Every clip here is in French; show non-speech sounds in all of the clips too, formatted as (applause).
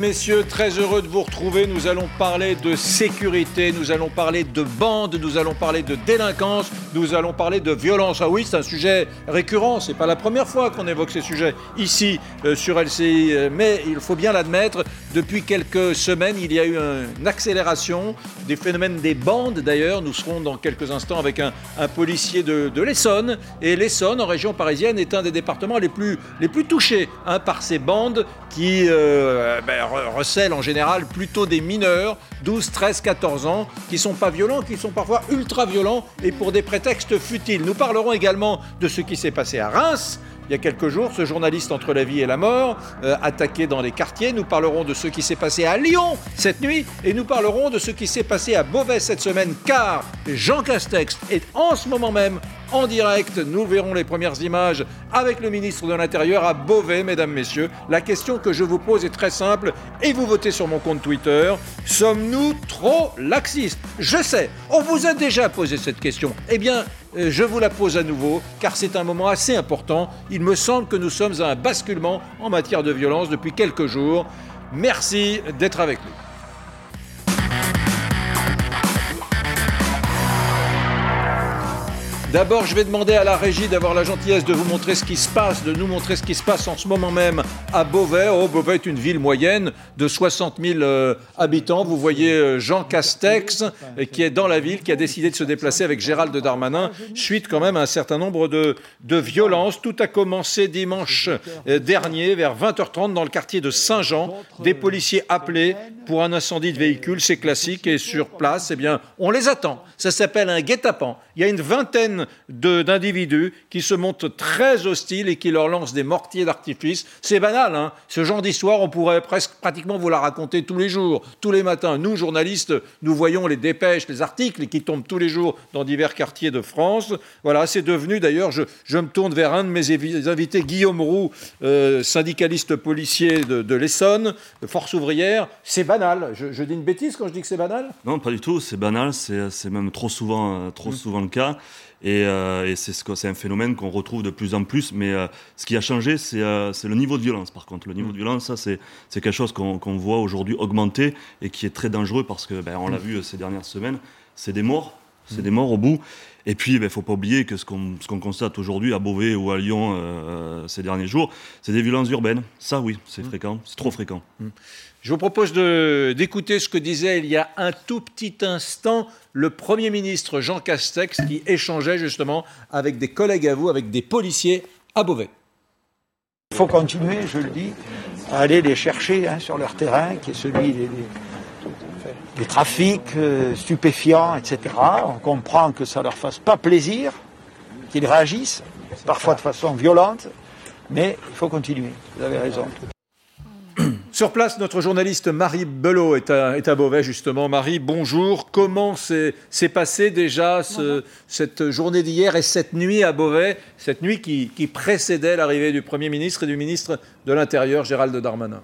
Messieurs, très heureux de vous retrouver. Nous allons parler de sécurité, nous allons parler de bandes, nous allons parler de délinquance, nous allons parler de violence. Ah oui, c'est un sujet récurrent. C'est pas la première fois qu'on évoque ces sujets ici euh, sur LCI, euh, mais il faut bien l'admettre. Depuis quelques semaines, il y a eu une accélération des phénomènes des bandes. D'ailleurs, nous serons dans quelques instants avec un, policier de, l'Essonne. Et l'Essonne, en région parisienne, est un des départements les plus, les plus touchés hein, par ces bandes qui euh, ben, recèlent en général plutôt des mineurs, 12, 13, 14 ans, qui sont pas violents, qui sont parfois ultra violents et pour des prétextes futiles. Nous parlerons également de ce qui s'est passé à Reims il y a quelques jours, ce journaliste entre la vie et la mort, euh, attaqué dans les quartiers. Nous parlerons de ce qui s'est passé à Lyon cette nuit et nous parlerons de ce qui s'est passé à Beauvais cette semaine car Jean Castex est en ce moment même en direct. Nous verrons les premières images avec le ministre de l'Intérieur à Beauvais, mesdames, messieurs. La question que je vous pose est très simple et vous votez sur mon compte Twitter. Sommes-nous trop laxistes? Je sais, on vous a déjà posé cette question. Eh bien, euh, je vous la pose à nouveau car c'est un moment assez important. Il me semble que nous sommes à un basculement en matière de violence depuis quelques jours. Merci d'être avec nous. D'abord, je vais demander à la régie d'avoir la gentillesse de vous montrer ce qui se passe, de nous montrer ce qui se passe en ce moment même à Beauvais. Oh, Beauvais est une ville moyenne de 60 000 euh, habitants. Vous voyez euh, Jean Castex euh, qui est dans la ville, qui a décidé de se déplacer avec Gérald Darmanin, suite quand même à un certain nombre de, de violences. Tout a commencé dimanche dernier vers 20h30 dans le quartier de Saint-Jean. Des policiers appelés pour un incendie de véhicule, c'est classique. Et sur place, eh bien, on les attend. Ça s'appelle un guet-apens. Il y a une vingtaine d'individus qui se montrent très hostiles et qui leur lancent des mortiers d'artifice. C'est banal, hein ce genre d'histoire, on pourrait presque pratiquement vous la raconter tous les jours, tous les matins. Nous, journalistes, nous voyons les dépêches, les articles qui tombent tous les jours dans divers quartiers de France. Voilà, c'est devenu d'ailleurs, je, me tourne vers un de mes invités, Guillaume Roux, euh, syndicaliste policier de, l'Essonne, de Force ouvrière. C'est banal. Je, dis une bêtise quand je dis que c'est banal? Non, pas du tout. C'est banal. C'est même trop souvent, euh, trop mmh. souvent le cas. Et, euh, c'est un phénomène qu'on retrouve de plus en plus. Mais euh, ce qui a changé, euh, c'est le niveau de violence. Par contre, le niveau de violence, ça, c'est quelque chose qu'on voit aujourd'hui augmenter et qui est très dangereux parce que, ben, on l'a vu ces dernières semaines, c'est des morts. C'est des morts au bout. Et puis, il ben, ne faut pas oublier que ce qu'on constate aujourd'hui à Beauvais ou à Lyon ces derniers jours, c'est des violences urbaines. Ça, oui, c'est fréquent, c'est trop fréquent. Je vous propose d'écouter ce que disait il y a un tout petit instant le Premier ministre Jean Castex qui échangeait justement avec des collègues à vous, avec des policiers à Beauvais. Il faut continuer, je le dis, à aller les chercher hein, sur leur terrain, qui est celui des, trafics euh, stupéfiants, etc. On comprend que ça leur fasse pas plaisir, qu'ils réagissent, parfois de façon violente, mais il faut continuer. Vous avez raison. (clears throat) Sur place, notre journaliste Marie Belot est à, Beauvais, justement. Marie, bonjour. Comment s'est passée déjà cette journée d'hier et cette nuit à Beauvais, cette nuit qui précédait l'arrivée du Premier ministre et du ministre de l'Intérieur, Gérald Darmanin?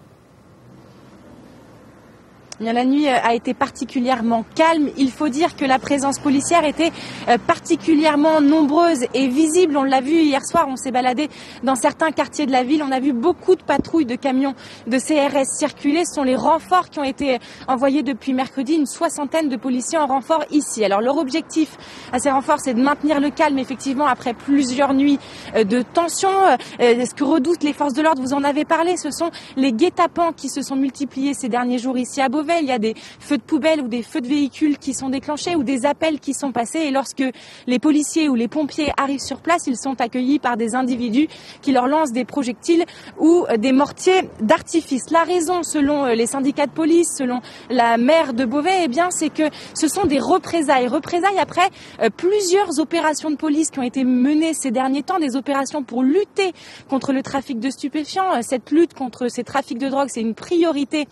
La nuit euh, a été particulièrement calme. Il faut dire que la présence policière était euh, particulièrement nombreuse et visible. On l'a vu hier soir, on s'est baladé dans certains quartiers de la ville. On a vu beaucoup de patrouilles de camions de CRS circuler. Ce sont les renforts qui ont été envoyés depuis mercredi. Une soixantaine de policiers en renfort ici. Alors leur objectif à ces renforts, c'est de maintenir le calme, effectivement, après plusieurs nuits euh, de tension. Ce que redoutent les forces de l'ordre, vous en avez parlé, ce sont les guet-apens qui se sont multipliés ces derniers jours ici à Beauvais il y a des feux de poubelle ou des feux de véhicules qui sont déclenchés ou des appels qui sont passés. Et lorsque les policiers ou les pompiers arrivent sur place, ils sont accueillis par des individus qui leur lancent des projectiles ou des mortiers d'artifice. La raison, selon euh, les syndicats de police, selon la maire de Beauvais, eh bien, c'est que ce sont des représailles. Représailles après euh, plusieurs opérations de police qui ont été menées ces derniers temps, des opérations pour lutter contre le trafic de stupéfiants. Cette lutte contre ces trafics de drogue, c'est une priorité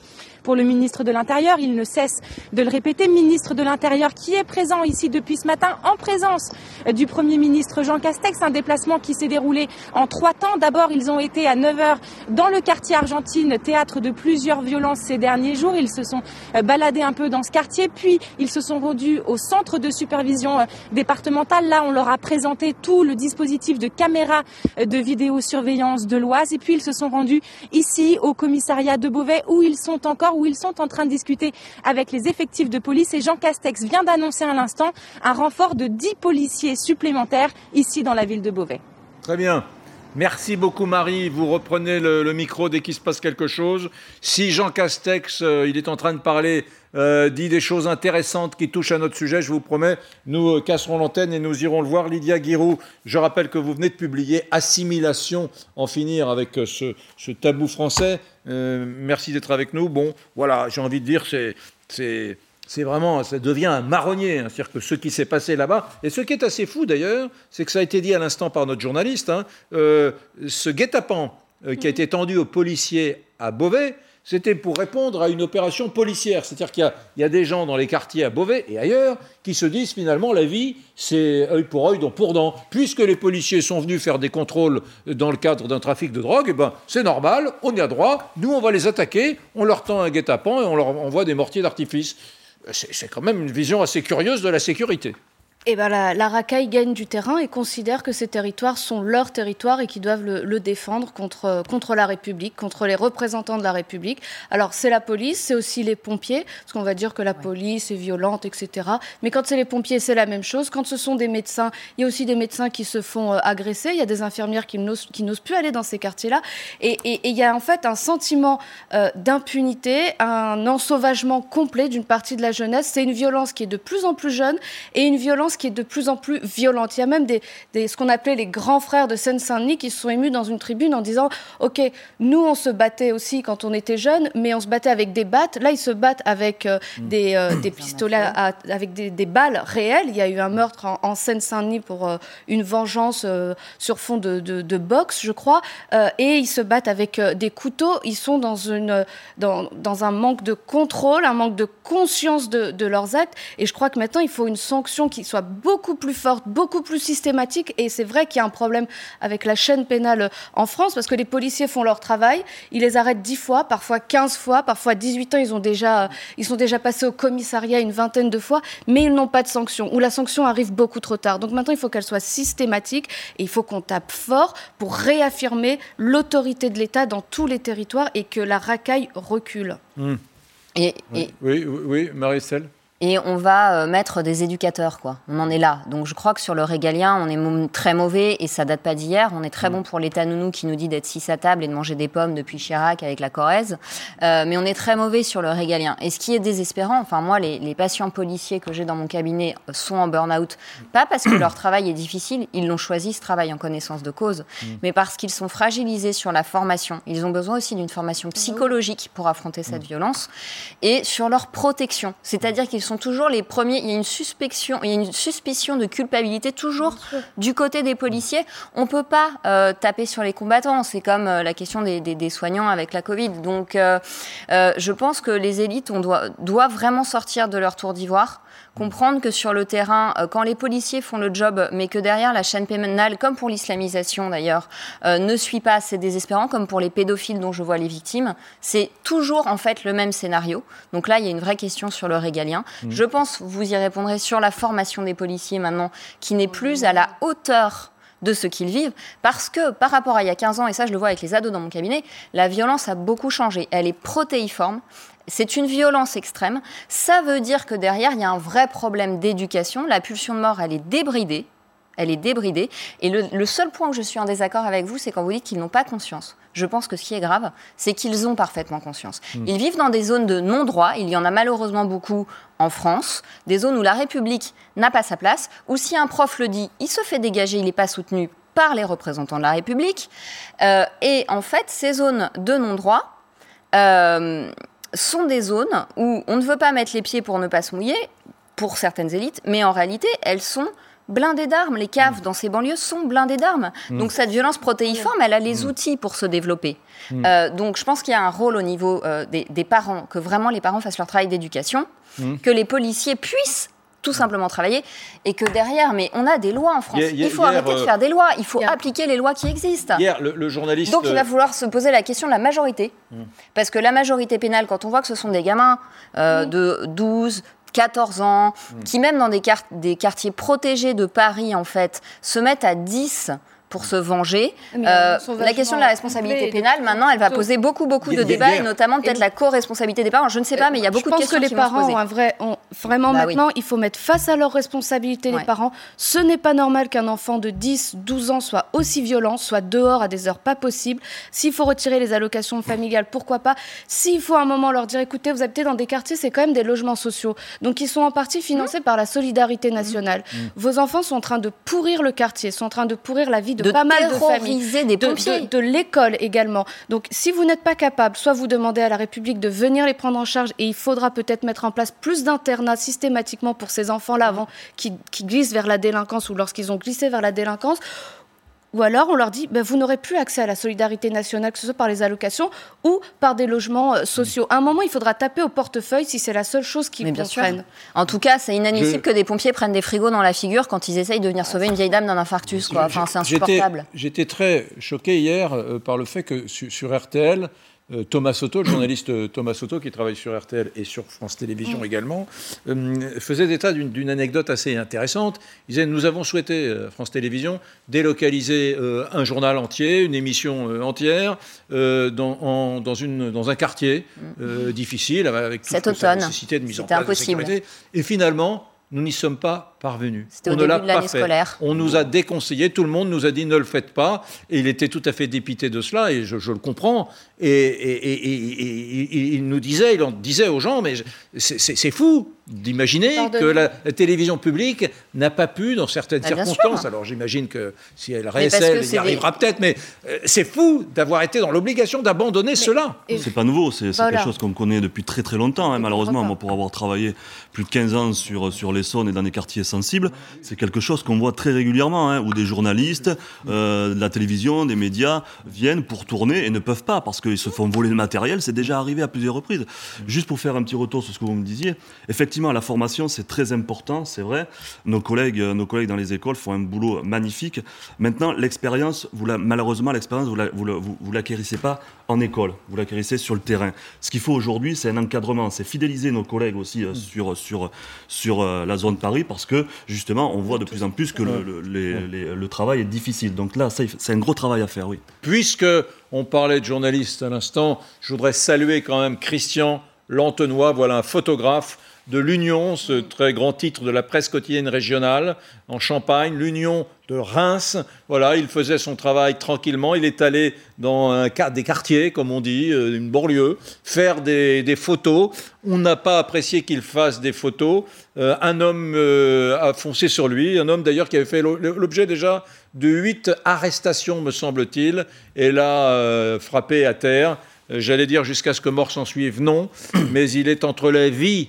pour le ministre de l'Intérieur. Il ne cesse de le répéter. Ministre de l'Intérieur qui est présent ici depuis ce matin en présence du Premier ministre Jean Castex. Un déplacement qui s'est déroulé en trois temps. D'abord, ils ont été à 9 heures dans le quartier Argentine, théâtre de plusieurs violences ces derniers jours. Ils se sont euh, baladés un peu dans ce quartier, puis ils se sont rendus au centre de supervision euh, départementale. Là, on leur a présenté tout le dispositif de caméra euh, de vidéosurveillance de l'Oise. Et puis, ils se sont rendus ici au commissariat de Beauvais où ils sont encore, où ils sont en train de discuter avec les effectifs de police. Et Jean Castex vient d'annoncer à l'instant un renfort de 10 policiers supplémentaires ici dans la ville de Beauvais. Très bien. Merci beaucoup Marie. Vous reprenez le, micro dès qu'il se passe quelque chose. Si Jean Castex, euh, il est en train de parler, euh, dit des choses intéressantes qui touchent à notre sujet, je vous promets, nous euh, casserons l'antenne et nous irons le voir. Lydia Guirou, je rappelle que vous venez de publier Assimilation, en finir avec ce, ce tabou français. merci d'être avec nous. Bon, voilà, j'ai envie de dire, c'est c'est vraiment, ça devient un marronnier, hein. c'est-à-dire que ce qui s'est passé là-bas, et ce qui est assez fou d'ailleurs, c'est que ça a été dit à l'instant par notre journaliste, hein, euh, ce guet-apens euh, qui a été tendu aux policiers à Beauvais, c'était pour répondre à une opération policière. C'est-à-dire qu'il y, a des gens dans les quartiers à Beauvais et ailleurs qui se disent finalement la vie, c'est œil pour œil, dent pour dent. Puisque les policiers sont venus faire des contrôles dans le cadre d'un trafic de drogue, eh ben, c'est normal, on y a droit, nous on va les attaquer, on leur tend un guet-apens et on leur envoie des mortiers d'artifice c'est quand même une vision assez curieuse de la sécurité. Eh ben la, la, racaille gagne du terrain et considère que ces territoires sont leurs territoires et qu'ils doivent le, défendre contre, contre la République, contre les représentants de la République. Alors c'est la police, c'est aussi les pompiers, parce qu'on va dire que la police est violente, etc. Mais quand c'est les pompiers, c'est la même chose. Quand ce sont des médecins, il y a aussi des médecins qui se font euh, agresser, il y a des infirmières qui n'osent, plus aller dans ces quartiers-là. Et, il y a en fait un sentiment euh, d'impunité, un ensauvagement complet d'une partie de la jeunesse. C'est une violence qui est de plus en plus jeune et une violence qui est de plus en plus violente. Il y a même des, ce qu'on appelait les grands frères de Seine-Saint-Denis qui se sont émus dans une tribune en disant Ok, nous, on se battait aussi quand on était jeunes, mais on se battait avec des battes. Là, ils se battent avec euh, mmh. des, euh, (coughs) des, pistolets, avec des, balles réelles. Il y a eu un meurtre en, Seine-Saint-Denis pour euh, une vengeance sur fond de, de, boxe, je crois. et ils se battent avec des couteaux. Ils sont dans, une, dans, dans, un manque de contrôle, un manque de conscience de, de leurs actes. Et je crois que maintenant, il faut une sanction qui soit beaucoup plus forte, beaucoup plus systématique. Et c'est vrai qu'il y a un problème avec la chaîne pénale en France parce que les policiers font leur travail, ils les arrêtent 10 fois, parfois 15 fois, parfois 18 ans, ils, ont déjà, ils sont déjà passés au commissariat une vingtaine de fois, mais ils n'ont pas de sanction, ou la sanction arrive beaucoup trop tard. Donc maintenant, il faut qu'elle soit systématique et il faut qu'on tape fort pour réaffirmer l'autorité de l'État dans tous les territoires et que la racaille recule. Mmh. Et, oui, oui, oui, Marie-Estelle et on va euh, mettre des éducateurs, quoi. On en est là. Donc je crois que sur le régalien, on est très mauvais et ça date pas d'hier. On est très mm. bon pour l'État nounou qui nous dit d'être six à table et de manger des pommes depuis Chirac avec la Corrèze. Euh, mais on est très mauvais sur le régalien. Et ce qui est désespérant, enfin moi, les, patients policiers que j'ai dans mon cabinet sont en burn-out, pas parce que leur travail est difficile, ils l'ont choisi ce travail en connaissance de cause, mm. mais parce qu'ils sont fragilisés sur la formation. Ils ont besoin aussi d'une formation psychologique pour affronter cette mm. violence et sur leur protection. C'est-à-dire qu'ils sont toujours les premiers. Il y a une suspicion, il y a une suspicion de culpabilité toujours du côté des policiers. On peut pas euh, taper sur les combattants. C'est comme euh, la question des, des, soignants avec la Covid. Donc, euh, je pense que les élites, on doit, doivent vraiment sortir de leur tour d'ivoire comprendre que sur le terrain, quand les policiers font le job, mais que derrière la chaîne pénale, comme pour l'islamisation d'ailleurs, euh, ne suit pas, c'est désespérant, comme pour les pédophiles dont je vois les victimes, c'est toujours en fait le même scénario. Donc là, il y a une vraie question sur le régalien. Mmh. Je pense, vous y répondrez, sur la formation des policiers maintenant, qui n'est plus à la hauteur de ce qu'ils vivent, parce que par rapport à il y a 15 ans, et ça je le vois avec les ados dans mon cabinet, la violence a beaucoup changé. Elle est protéiforme, c'est une violence extrême. Ça veut dire que derrière, il y a un vrai problème d'éducation. La pulsion de mort, elle est débridée. Elle est débridée. Et le, seul point où je suis en désaccord avec vous, c'est quand vous dites qu'ils n'ont pas conscience. Je pense que ce qui est grave, c'est qu'ils ont parfaitement conscience. Hmm. Ils vivent dans des zones de non-droit. Il y en a malheureusement beaucoup en France. Des zones où la République n'a pas sa place. Ou si un prof le dit, il se fait dégager, il n'est pas soutenu par les représentants de la République. Euh, et en fait, ces zones de non-droit, euh, sont des zones où on ne veut pas mettre les pieds pour ne pas se mouiller, pour certaines élites, mais en réalité, elles sont blindées d'armes. Les caves dans ces banlieues sont blindées d'armes. Mm. Donc cette violence protéiforme, elle a les outils pour se développer. Euh, donc je pense qu'il y a un rôle au niveau euh, des, des parents, que vraiment les parents fassent leur travail d'éducation, Mm. que les policiers puissent tout simplement travailler et que derrière, mais on a des lois en France. Hier- hier- il faut hier, arrêter de euh, faire des lois, il faut hier- appliquer les lois qui existent. Hier, le, le journaliste. Donc il va falloir se poser la question de la majorité. Parce que la majorité pénale, quand on voit que ce sont des gamins euh, de 12, 14 ans, qui même dans des, quart- des quartiers protégés de Paris, en fait, se mettent à 10 pour se venger. Euh, la question de la responsabilité pénale, maintenant, elle va poser beaucoup, beaucoup de débats, et notamment peut-être la co-responsabilité des parents. Je ne sais pas, mais il y a beaucoup je pense de questions que les qui vont se parents poser. ont un vrai, ont vraiment Bah oui. maintenant, il faut mettre face à leurs responsabilités Ouais. les parents. Ce n'est pas normal qu'un enfant de 10, 12 ans soit aussi violent, soit dehors à des heures pas possibles. S'il faut retirer les allocations familiales, pourquoi pas? S'il faut à un moment leur dire, écoutez, vous habitez dans des quartiers, c'est quand même des logements sociaux, donc ils sont en partie financés par la solidarité nationale. Vos enfants sont en train de pourrir le quartier, sont en train de pourrir la vie de, de pas mal de familles des de, pompiers. de- de l'école également. Donc, si vous n'êtes pas capable, soit vous demandez à la République de venir les prendre en charge et il faudra peut-être mettre en place plus d'internats systématiquement pour ces enfants-là avant qu'ils qu'ils glissent vers la délinquance ou lorsqu'ils ont glissé vers la délinquance. Ou alors, on leur dit, ben, vous n'aurez plus accès à la solidarité nationale, que ce soit par les allocations ou par des logements euh, sociaux. À un moment, il faudra taper au portefeuille si c'est la seule chose qu'ils Mais bien sûr. comprennent. En tout cas, c'est inadmissible Je- que des pompiers prennent des frigos dans la figure quand ils essayent de venir sauver une vieille dame d'un infarctus. Quoi. Enfin, c'est insupportable. J'étais très choqué hier euh, par le fait que su- sur RTL, euh, Thomas Soto, le journaliste euh, Thomas Soto, qui travaille sur RTL et sur France Télévisions également, euh, faisait état d'une anecdote assez intéressante. Il disait Nous avons souhaité, euh, France Télévisions, délocaliser euh, un journal entier, une émission euh, entière, euh, dans, en- dans, une, dans un quartier euh, difficile, avec toute Cet automne. nécessité de mise en C'était place impossible. de sécurité. Et finalement, nous n'y sommes pas parvenus. C'était au On ne début l'a de pas l'année fait. scolaire. On nous a déconseillé, tout le monde nous a dit ne le faites pas, et il était tout à fait dépité de cela, et je, je le comprends. Et, et- et- et- et- et- il nous disait, il en disait aux gens, mais je- c'est c'est- c'est fou d'imaginer que la, la télévision publique n'a pas pu, dans certaines Bah, circonstances, sûr. alors j'imagine que si elle réessaie, elle y arrivera peut-être, mais euh, c'est fou d'avoir été dans l'obligation d'abandonner cela. Et- C'est pas nouveau, c'est c'est Voilà. quelque chose qu'on connaît depuis très très longtemps, hein, malheureusement. Moi, pour avoir travaillé plus de 15 ans sur, sur l'Essonne et dans des quartiers sensibles, c'est quelque chose qu'on voit très régulièrement, hein, où des journalistes, euh, de la télévision, des médias viennent pour tourner et ne peuvent pas parce qu'ils se font voler le matériel. C'est déjà arrivé à plusieurs reprises. Juste pour faire un petit retour sur ce que vous me disiez, effectivement, la formation, c'est très important, c'est vrai. Nos collègues, euh, nos collègues dans les écoles font un boulot magnifique. Maintenant, l'expérience, vous la- malheureusement, l'expérience, vous la- vous vous- vous l'acquérissez pas en école, vous l'acquérissez sur le terrain. Ce qu'il faut aujourd'hui, c'est un encadrement, c'est fidéliser nos collègues aussi euh, sur, sur, sur euh, la zone Paris parce que justement, on voit de plus en plus que le, le- les- les- le travail est difficile. Donc là, ça, c'est un gros travail à faire, oui. Puisque on parlait de journalistes à l'instant, je voudrais saluer quand même Christian Lantenois, voilà un photographe de l'Union, ce très grand titre de la presse quotidienne régionale en Champagne, l'Union de Reims. Voilà, il faisait son travail tranquillement. Il est allé dans des quartiers, comme on dit, euh, une banlieue, faire des, photos. On n'a pas apprécié qu'il fasse des photos. Euh, un homme euh, a foncé sur lui, un homme d'ailleurs qui avait fait l'o- l'objet déjà de huit arrestations, me semble-t-il, et l'a frappé à terre. J'allais dire jusqu'à ce que mort s'en suive, non, mais il est entre la vie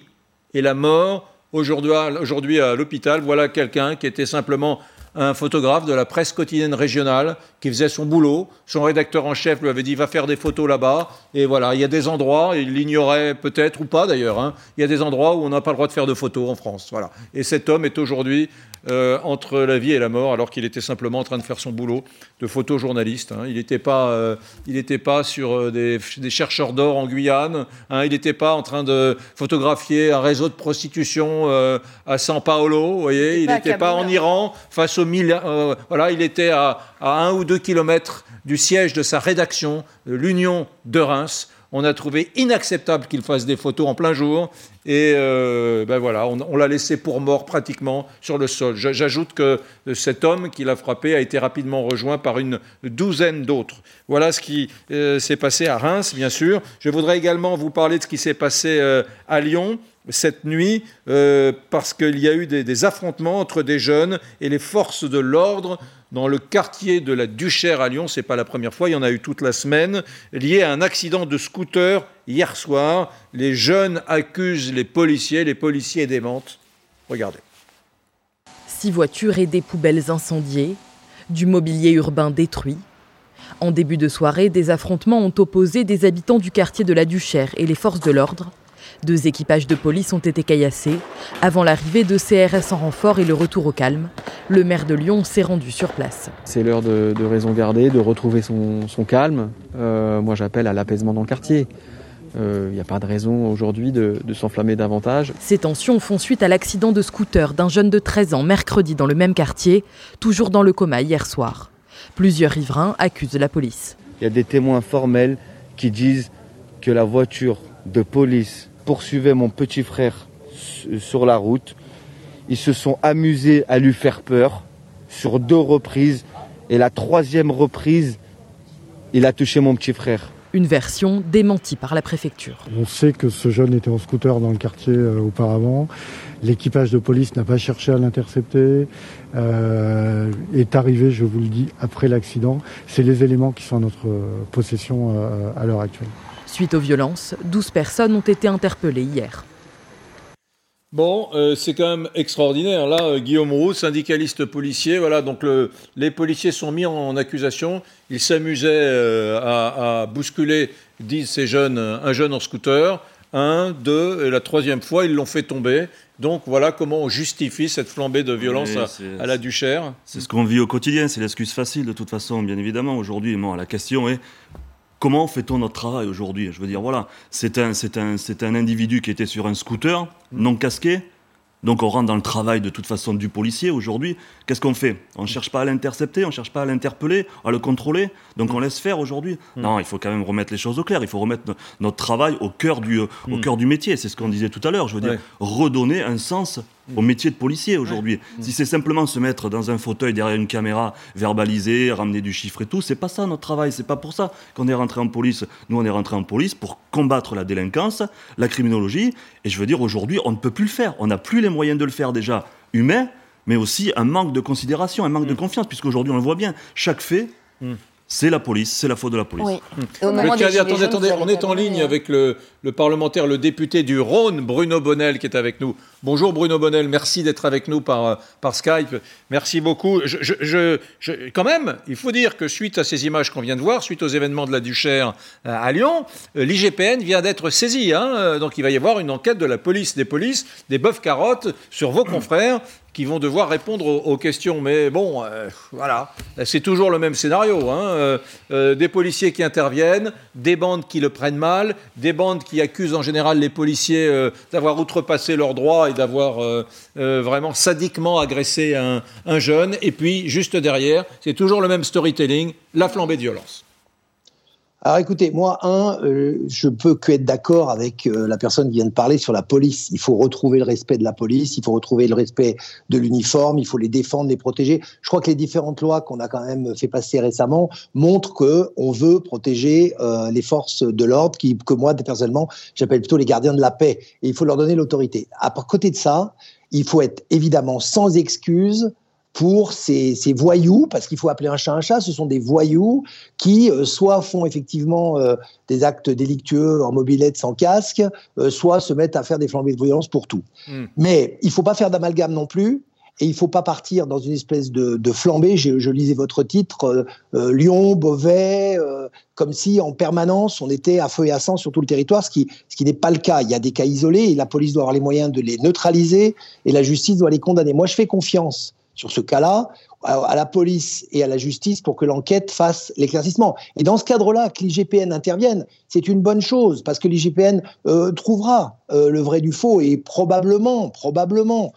et la mort. Aujourd'hui, à l'hôpital, voilà quelqu'un qui était simplement un photographe de la presse quotidienne régionale qui faisait son boulot. Son rédacteur en chef lui avait dit va faire des photos là-bas. Et voilà, il y a des endroits, il l'ignorait peut-être ou pas d'ailleurs, hein, il y a des endroits où on n'a pas le droit de faire de photos en France. Voilà. Et cet homme est aujourd'hui euh, entre la vie et la mort alors qu'il était simplement en train de faire son boulot de photojournaliste. hein. Il n'était pas, euh, il pas sur euh, des, des chercheurs d'or en Guyane. hein. Il n'était pas en train de photographier un réseau de prostitution euh, à San Paolo. Vous voyez, il n'était pas en. Iran face aux euh, il était à, un ou deux kilomètres du siège de sa rédaction, l'Union de Reims. On a trouvé inacceptable qu'il fasse des photos en plein jour. Et euh, ben voilà, on, l'a laissé pour mort pratiquement sur le sol. J'ajoute que cet homme qui l'a frappé a été rapidement rejoint par une douzaine d'autres. Voilà ce qui euh, s'est passé à Reims, bien sûr. Je voudrais également vous parler de ce qui s'est passé euh, à Lyon cette nuit, euh, parce qu'il y a eu des affrontements entre des jeunes et les forces de l'ordre dans le quartier de la Duchère à Lyon. C'est pas la première fois, il y en a eu toute la semaine, lié à un accident de scooter hier soir. Les jeunes accusent les policiers, les policiers démentent. Regardez. Six voitures et des poubelles incendiées, du mobilier urbain détruit. En début de soirée, des affrontements ont opposé des habitants du quartier de la Duchère et les forces de l'ordre. Deux équipages de police ont été caillassés. Avant l'arrivée de CRS en renfort et le retour au calme, le maire de Lyon s'est rendu sur place. C'est l'heure de, raison garder, de retrouver son, calme. Euh, moi, j'appelle à l'apaisement dans le quartier. Il euh, n'y a pas de raison aujourd'hui de, de s'enflammer davantage. Ces tensions font suite à l'accident de scooter d'un jeune de 13 ans mercredi dans le même quartier, toujours dans le coma hier soir. Plusieurs riverains accusent la police. Il y a des témoins formels qui disent que la voiture de police poursuivait mon petit frère sur la route. Ils se sont amusés à lui faire peur sur deux reprises. Et la troisième reprise, il a touché mon petit frère. Une version démentie par la préfecture. On sait que ce jeune était en scooter dans le quartier euh, auparavant. L'équipage de police n'a pas cherché à l'intercepter. Euh, est arrivé, je vous le dis, après l'accident. C'est les éléments qui sont à notre possession euh, à l'heure actuelle. Suite aux violences, 12 personnes ont été interpellées hier. Bon, euh, c'est quand même extraordinaire. Là, euh, Guillaume Roux, syndicaliste policier, voilà, donc les policiers sont mis en, accusation. Ils s'amusaient euh, à, bousculer, disent ces jeunes, un jeune en scooter. Un, deux, et la troisième fois, ils l'ont fait tomber. Donc voilà comment on justifie cette flambée de violence à, la Duchère. C'est ce qu'on vit au quotidien, c'est l'excuse facile de toute façon, bien évidemment. Aujourd'hui, la question est comment fait-on notre travail aujourd'hui? Je veux dire, voilà, c'est un, un, un individu qui était sur un scooter, non casqué, donc on rentre dans le travail de toute façon du policier aujourd'hui. Qu'est-ce qu'on fait? On ne cherche pas à l'intercepter, on ne cherche pas à l'interpeller, à le contrôler. Donc on laisse faire aujourd'hui. Hmm. Non, il faut quand même remettre les choses au clair. Il faut remettre notre travail au cœur du, au hmm. cœur du métier. C'est ce qu'on disait tout à l'heure. Je veux dire, redonner un sens au métier de policier aujourd'hui. Si c'est simplement se mettre dans un fauteuil derrière une caméra, verbaliser, ramener du chiffre et tout, c'est pas ça notre travail. C'est pas pour ça qu'on est rentré en police. Nous, on est rentré en police pour combattre la délinquance, la criminologie. Et je veux dire, aujourd'hui, on ne peut plus le faire. On n'a plus les moyens de le faire déjà humain, mais aussi un manque de considération, un manque de mm. confiance, puisqu'aujourd'hui, on le voit bien. Chaque fait. Mm c'est la police, c'est la faute de la police. Oui. attendez, attendez, on est en ligne avec le, parlementaire, le député du Rhône, Bruno Bonnel, qui est avec nous. Bonjour Bruno Bonnel, merci d'être avec nous par, par Skype. Merci beaucoup. Je, quand même, il faut dire que suite à ces images qu'on vient de voir, suite aux événements de la Duchère euh, à Lyon, euh, l'IGPN vient d'être saisi. Hein. Euh, donc il va y avoir une enquête de la police des polices, des bœufs carottes sur vos confrères qui vont devoir répondre aux, questions. Mais bon, euh, voilà, c'est toujours le même scénario. Hein. Euh, euh, des policiers qui interviennent, des bandes qui le prennent mal, des bandes qui accusent en général les policiers d'avoir outrepassé leurs droits et d'avoir vraiment sadiquement agressé un, un jeune. Et puis, juste derrière, c'est toujours le même storytelling, la flambée de violence. Alors écoutez, moi, un, euh, je peux que être d'accord avec euh, la personne qui vient de parler sur la police. Il faut retrouver le respect de la police, il faut retrouver le respect de l'uniforme, il faut les défendre, les protéger. Je crois que les différentes lois qu'on a quand même fait passer récemment montrent que on veut protéger euh, les forces de l'ordre, que moi personnellement j'appelle plutôt les gardiens de la paix. Et il faut leur donner l'autorité. À côté de ça, il faut être évidemment sans excuse pour ces, ces voyous, parce qu'il faut appeler un chat un chat, ce sont des voyous qui euh, soit font effectivement euh, des actes délictueux en mobilette sans casque, euh, soit se mettent à faire des flambées de violence pour tout. Hmm. Mais il faut pas faire d'amalgame non plus. Et il faut pas partir dans une espèce de, de flambée. Je, je, lisais votre titre, Lyon, Beauvais, comme si en permanence on était à feu et à sang sur tout le territoire, ce qui, ce qui n'est pas le cas. Il y a des cas isolés et la police doit avoir les moyens de les neutraliser et la justice doit les condamner. Moi, je fais confiance sur ce cas-là à la police et à la justice pour que l'enquête fasse l'éclaircissement. Et dans ce cadre-là, que l'IGPN intervienne, c'est une bonne chose parce que l'IGPN euh, trouvera euh, le vrai du faux et probablement, probablement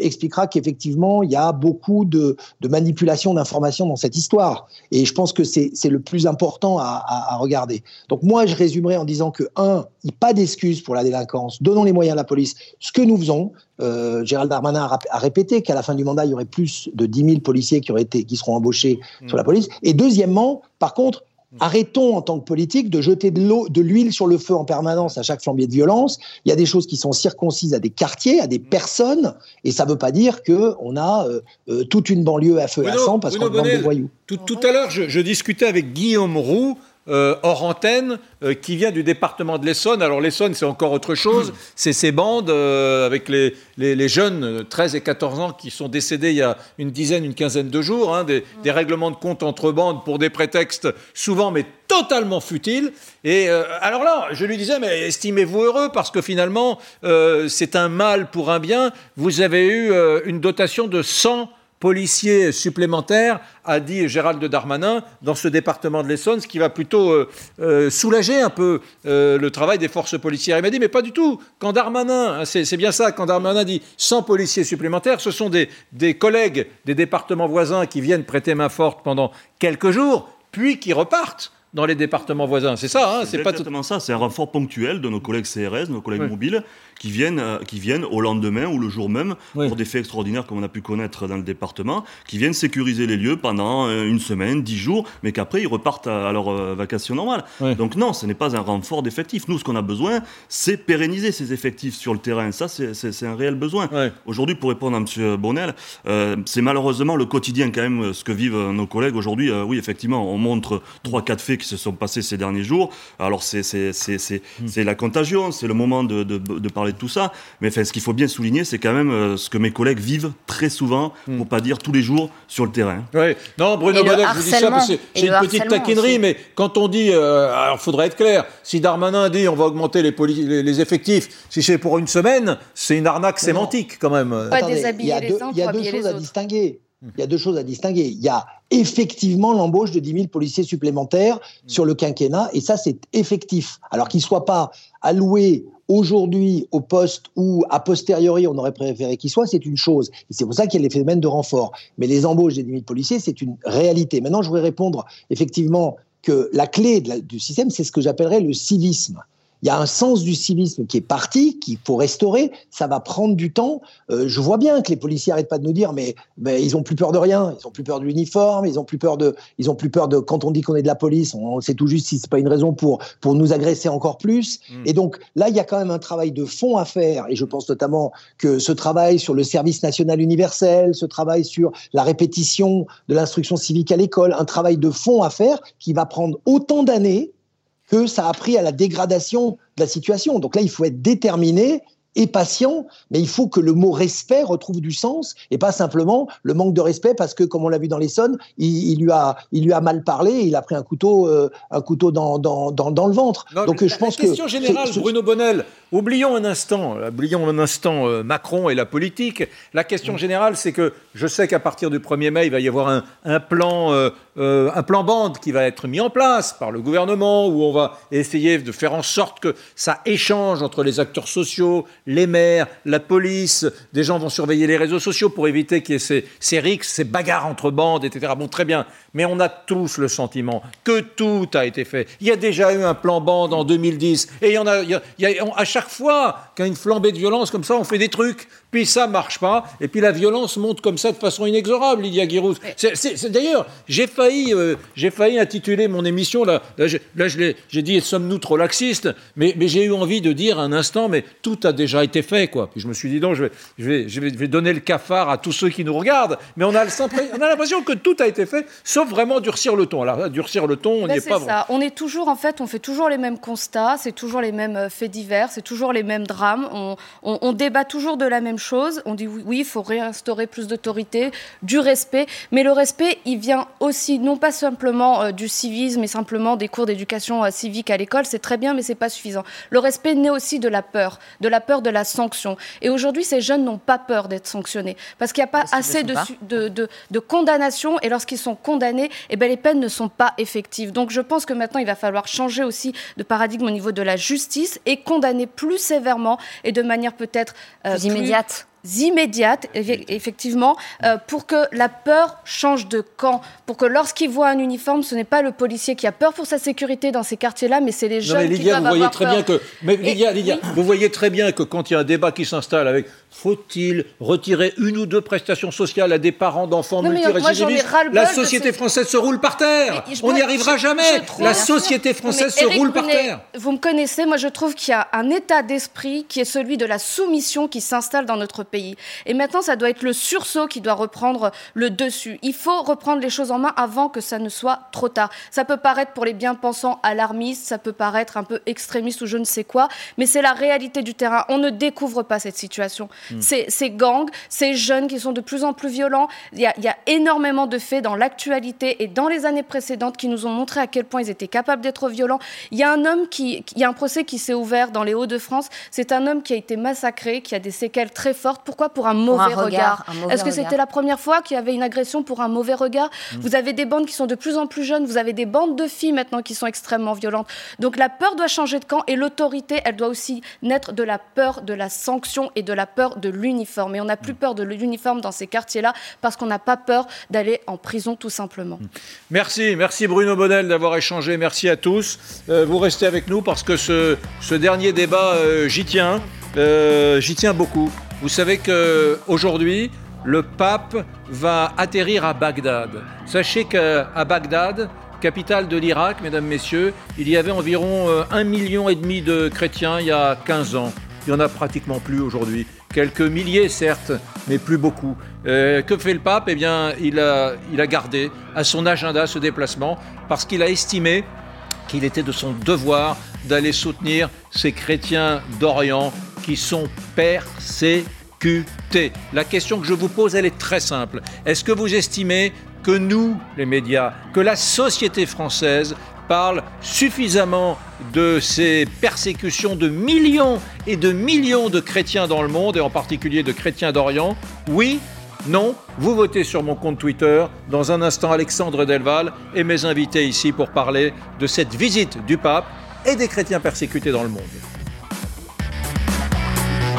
expliquera qu'effectivement, il y a beaucoup de, de manipulation d'informations dans cette histoire. Et je pense que c'est le plus important à, à, à, regarder. Donc moi, je résumerai en disant que, un, il n'y a pas d'excuse pour la délinquance. Donnons les moyens à la police. Ce que nous faisons, euh, Gérald Darmanin a, a répété qu'à la fin du mandat, il y aurait plus de 10 000 policiers qui, auraient été, qui seront embauchés sur la police. Et deuxièmement, par contre, Arrêtons en tant que politique de jeter de l'eau, de l'huile sur le feu en permanence à chaque flambier de violence. Il y a des choses qui sont circoncises à des quartiers, à des personnes, et ça ne veut pas dire que on a euh, euh, toute une banlieue à feu et à sang parce qu'on demande des voyous. Tout, à l'heure, je, discutais avec Guillaume Roux, euh, hors antenne euh, qui vient du département de l'Essonne. Alors l'Essonne, c'est encore autre chose. C'est ces bandes euh, avec les, les, jeunes 13 et 14 ans qui sont décédés il y a une dizaine, une quinzaine de jours. Hein, des, des, règlements de compte entre bandes pour des prétextes souvent mais totalement futiles. Et alors là, je lui disais, mais estimez-vous heureux parce que finalement, c'est un mal pour un bien. Vous avez eu une dotation de 100 policiers supplémentaires, a dit Gérald Darmanin, dans ce département de l'Essonne, ce qui va plutôt euh, euh, soulager un peu euh, le travail des forces policières. Il m'a dit, mais pas du tout. Quand Darmanin, hein, c'est bien ça, quand Darmanin dit 100 policiers supplémentaires, ce sont des, des collègues des départements voisins qui viennent prêter main forte pendant quelques jours, puis qui repartent dans les départements voisins. C'est ça, hein c'est pas exactement ça. C'est un renfort ponctuel de nos collègues CRS, nos collègues mobiles, qui viennent, euh, qui viennent au lendemain ou le jour même, pour des faits extraordinaires comme on a pu connaître dans le département, qui viennent sécuriser les lieux pendant euh, une semaine, dix jours, mais qu'après ils repartent à, leur euh, vacation normale. Donc non, ce n'est pas un renfort d'effectifs. Nous, ce qu'on a besoin, c'est pérenniser ces effectifs sur le terrain. Ça, c'est un réel besoin. Aujourd'hui, pour répondre à M. Bonnel, c'est malheureusement le quotidien quand même, ce que vivent nos collègues aujourd'hui. oui, effectivement, on montre trois, quatre faits qui se sont passés ces derniers jours. Alors c'est hmm. la contagion, c'est le moment de, de, de parler de tout ça. Mais enfin, ce qu'il faut bien souligner, c'est quand même euh, ce que mes collègues vivent très souvent, pour hmm. pour pas dire tous les jours, sur le terrain. Oui. Non, Bruno Bonnet, je vous dis ça parce que j'ai une petite taquinerie, mais quand on dit, euh, alors il faudrait être clair, si Darmanin dit on va augmenter les, les, effectifs, si c'est pour une semaine, c'est une arnaque sémantique quand même. Pas déshabiller les uns Il y a deux choses à distinguer. Il y a deux choses à distinguer. Il y a effectivement l'embauche de 10 000 policiers supplémentaires mm. sur le quinquennat, et ça, c'est effectif. Alors qu'ils ne soient pas alloués aujourd'hui au poste où, a posteriori, on aurait préféré qu'ils soient, c'est une chose. Et c'est pour ça qu'il y a les phénomènes de renfort. Mais les embauches des 10 000 policiers, c'est une réalité. Maintenant, je voudrais répondre effectivement que la clé du système, c'est ce que j'appellerais le civisme il y a un sens du civisme qui est parti, qu'il faut restaurer. Ça va prendre du temps. Euh, je vois bien que les policiers arrêtent pas de nous dire, mais, mais ils ont plus peur de rien. Ils ont plus peur de l'uniforme. Ils ont plus peur de, ils ont plus peur de quand on dit qu'on est de la police. On sait tout juste si c'est pas une raison pour pour nous agresser encore plus. Hmm. Et donc là, il y a quand même un travail de fond à faire. Et je pense notamment que ce travail sur le service national universel, ce travail sur la répétition de l'instruction civique à l'école, un travail de fond à faire qui va prendre autant d'années que ça a pris à la dégradation de la situation. Donc là, il faut être déterminé et patient, mais il faut que le mot respect retrouve du sens et pas simplement le manque de respect parce que, comme on l'a vu dans l'Essonne, il, il, lui a, il lui a mal parlé, et il a pris un couteau, euh, un couteau dans, dans, dans, dans le ventre. Donc je pense que question générale, Bruno Bonnel, oublions un instant, oublions un instant euh, Macron et la politique. La question mm. générale, c'est que je sais qu'à partir du 1er mai, il va y avoir un, un plan, euh, un plan bande qui va être mis en place par le gouvernement où on va essayer de faire en sorte que ça échange entre les acteurs sociaux, les maires, la police, des gens vont surveiller les réseaux sociaux pour éviter qu'il y ait ces, ces rixes, ces bagarres entre bandes, etc. Bon, très bien. Mais on a tous le sentiment que tout a été fait. Il y a déjà eu un plan bande en 2010. Et il y en a, à chaque fois qu'il y a une flambée de violence comme ça, on fait des trucs puis ça marche pas, et puis la violence monte comme ça de façon inexorable, Lydia Guirouz. D'ailleurs, j'ai failli, euh, j'ai failli intituler mon émission, là, là, j'ai dit « Sommes-nous trop laxistes ?» mais, mais j'ai eu envie de dire un instant « Mais tout a déjà été fait, quoi. » Puis je me suis dit « Non, je vais, je, vais, je, vais, donner le cafard à tous ceux qui nous regardent, mais on a l'impression que tout a été fait, sauf vraiment durcir le ton. Alors, durcir le ton, on n'y ben, est, pas ça. On est toujours, en fait, on fait toujours les mêmes constats, c'est toujours les mêmes euh, faits divers, c'est toujours les mêmes drames, on, on, on débat toujours de la même chose. On dit oui, il faut réinstaurer plus d'autorité, du respect. Mais le respect, il vient aussi, non pas simplement euh, du civisme et simplement des cours d'éducation euh, civique à l'école. C'est très bien, mais c'est pas suffisant. Le respect naît aussi de la peur, de la peur de la sanction. Et aujourd'hui, ces jeunes n'ont pas peur d'être sanctionnés parce qu'il n'y a pas assez de, de, de, condamnation. Et lorsqu'ils sont condamnés, eh ben, les peines ne sont pas effectives. Donc je pense que maintenant, il va falloir changer aussi de paradigme au niveau de la justice et condamner plus sévèrement et de manière peut-être euh, plus immédiate immédiates, effectivement, euh, pour que la peur change de camp, pour que lorsqu'il voit un uniforme, ce n'est pas le policier qui a peur pour sa sécurité dans ces quartiers-là, mais c'est les jeunes mais Lydia, qui vous voyez très bien que, mais Lydia, vous voyez très bien que quand il y a un débat qui s'installe avec faut-il retirer une ou deux prestations sociales à des parents d'enfants multirécidivistes La société française se roule par terre. On n'y arrivera jamais. la société française se roule par terre. Vous me connaissez, moi je trouve qu'il y a un état d'esprit qui est celui de la soumission qui s'installe dans notre pays pays. Et maintenant, ça doit être le sursaut qui doit reprendre le dessus. Il faut reprendre les choses en main avant que ça ne soit trop tard. Ça peut paraître pour les bien-pensants alarmiste, ça peut paraître un peu extrémiste ou je ne sais quoi, mais c'est la réalité du terrain. On ne découvre pas cette situation. Hmm. Ces gangs, ces jeunes qui sont de plus en plus violents, il y a, il y a énormément de faits dans l'actualité et dans les années précédentes qui nous ont montré à quel point ils étaient capables d'être violents. Il y a un homme qui, il y a un procès qui s'est ouvert dans les Hauts-de-France. C'est un homme qui a été massacré, qui a des séquelles très fortes. Pourquoi Pour un mauvais regard. Est-ce que c'était la première fois qu'il y avait une agression pour un mauvais regard hmm. Vous avez des bandes qui sont de plus en plus jeunes. Vous avez des bandes de filles maintenant qui sont extrêmement violentes. Donc la peur doit changer de camp et l'autorité, elle doit aussi naître de la peur de la sanction et de la peur de l'uniforme. Et on n'a plus peur de l'uniforme dans ces quartiers-là parce qu'on n'a pas peur d'aller en prison tout simplement. Merci, merci Bruno Bonnel d'avoir échangé. Merci à tous. Euh, vous restez avec nous parce que ce, ce dernier débat, euh, j'y tiens. Euh, j'y tiens beaucoup. Vous savez qu'aujourd'hui, le pape va atterrir à Bagdad. Sachez qu'à Bagdad, capitale de l'Irak, mesdames, messieurs, il y avait environ euh, un million et demi de chrétiens il y a 15 ans. Il n'y en a pratiquement plus aujourd'hui. Quelques milliers, certes, mais plus beaucoup. Euh, que fait le pape? Eh bien, il a, il a gardé à son agenda ce déplacement parce qu'il a estimé qu'il était de son devoir d'aller soutenir ces chrétiens d'Orient qui sont persécutés. La question que je vous pose, elle est très simple. Est-ce que vous estimez que nous, les médias, que la société française parle suffisamment de ces persécutions de millions et de millions de chrétiens dans le monde, et en particulier de chrétiens d'Orient? Oui non, vous votez sur mon compte Twitter. Dans un instant, Alexandre Delval et mes invités ici pour parler de cette visite du pape et des chrétiens persécutés dans le monde.